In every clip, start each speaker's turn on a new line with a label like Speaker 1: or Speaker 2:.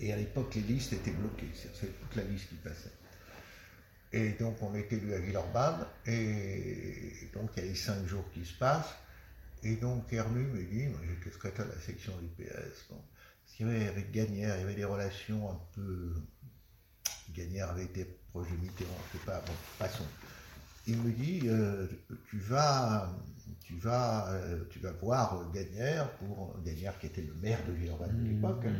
Speaker 1: Et à l'époque, les listes étaient bloquées. C'est toute la liste qui passait. Et donc, on est élu à Villeurbanne. Et donc, il y a les cinq jours qui se passent. Et donc, Hermu me dit, moi j'étais secrétaire de la section du PS. Bon, parce qu'il y avait avec Gagnère, il y avait des relations un peu. Gagnère avait été proche de Mitterrand, je sais pas, bon, passons. Il me dit, euh, tu vas, tu vas, euh, tu vas voir Gagnère pour Gagnère qui était le maire de Villeurbanne à l'époque, hein,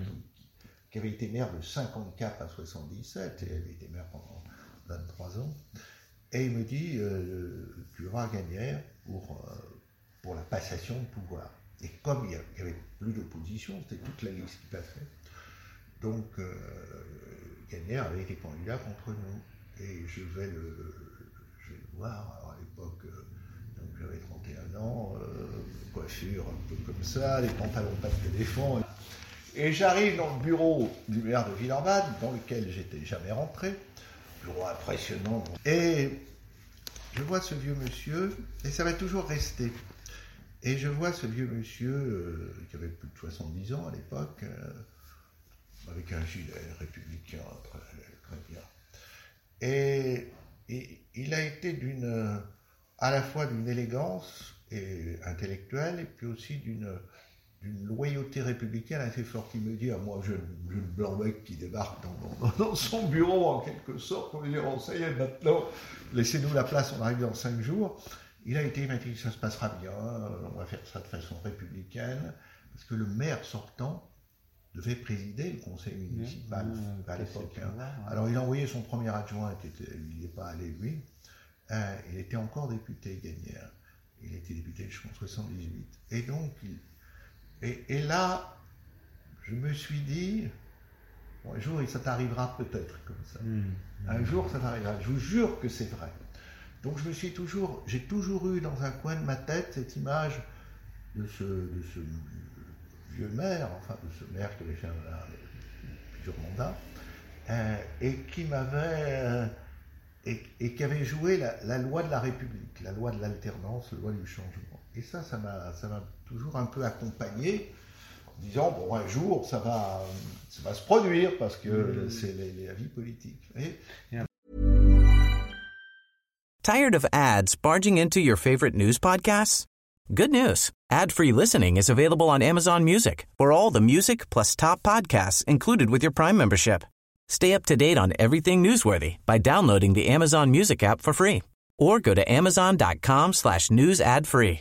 Speaker 1: qui, avait été maire de 54 à 77 et elle était maire pendant 23 ans. Et il me dit, euh, tu voir Gagnère pour pour la passation de pouvoir. Et comme il n'y avait plus d'opposition, c'était toute la liste qui passait, donc euh, Gagnère avait été candidat contre nous. Et je vais le, je vais le voir, alors à l'époque, euh, j'avais 31 ans, euh, coiffure un peu comme ça, les pantalons pas de téléphone. Et j'arrive dans le bureau du maire de Villeurbanne, dans lequel j'étais jamais rentré, bureau impressionnant. Et je vois ce vieux monsieur, et ça va toujours rester. Et je vois ce vieux monsieur, euh, qui avait plus de 70 ans à l'époque, euh, avec un gilet républicain très, très bien. Et, il a été d'une, à la fois d'une élégance intellectuelle, et puis aussi d'une, d'une loyauté républicaine assez forte. Il me dit à moi, jeune, jeune blanc mec qui débarque dans, dans, dans, son bureau en quelque sorte, pour lui dire, on ça y est, maintenant, laissez-nous la place, on arrive dans cinq jours. Il a été, il m'a dit ça se passera bien, on va faire ça de façon républicaine, parce que le maire sortant devait présider le conseil municipal mmh, à l'époque. Hein. Alors il a envoyé son premier adjoint, il n'est pas allé lui, euh, il était encore député Gagnère, il était député je pense 78. Et donc, il, et, et, là, je me suis dit, bon, un jour ça t'arrivera peut-être comme ça. Mmh, un jour ça t'arrivera, je vous jure que c'est vrai. Donc je me suis toujours, j'ai toujours eu dans un coin de ma tête cette image de ce, de ce vieux maire, enfin de ce maire qui avait fait plusieurs mandats, euh, et qui m'avait euh, et, et, qui avait joué la, la, loi de la République, la loi de l'alternance, la loi du changement. Et ça, ça m'a, ça m'a toujours un peu accompagné, en disant bon un jour ça va, ça va se produire parce que mmh. c'est la vie politique. Et,
Speaker 2: Tired of ads barging into your favorite news podcasts? Good news. Ad-free listening is available on Amazon Music for all the music plus top podcasts included with your Prime membership. Stay up to date on everything newsworthy by downloading the Amazon Music app for free or go to amazon.com slash news ad free.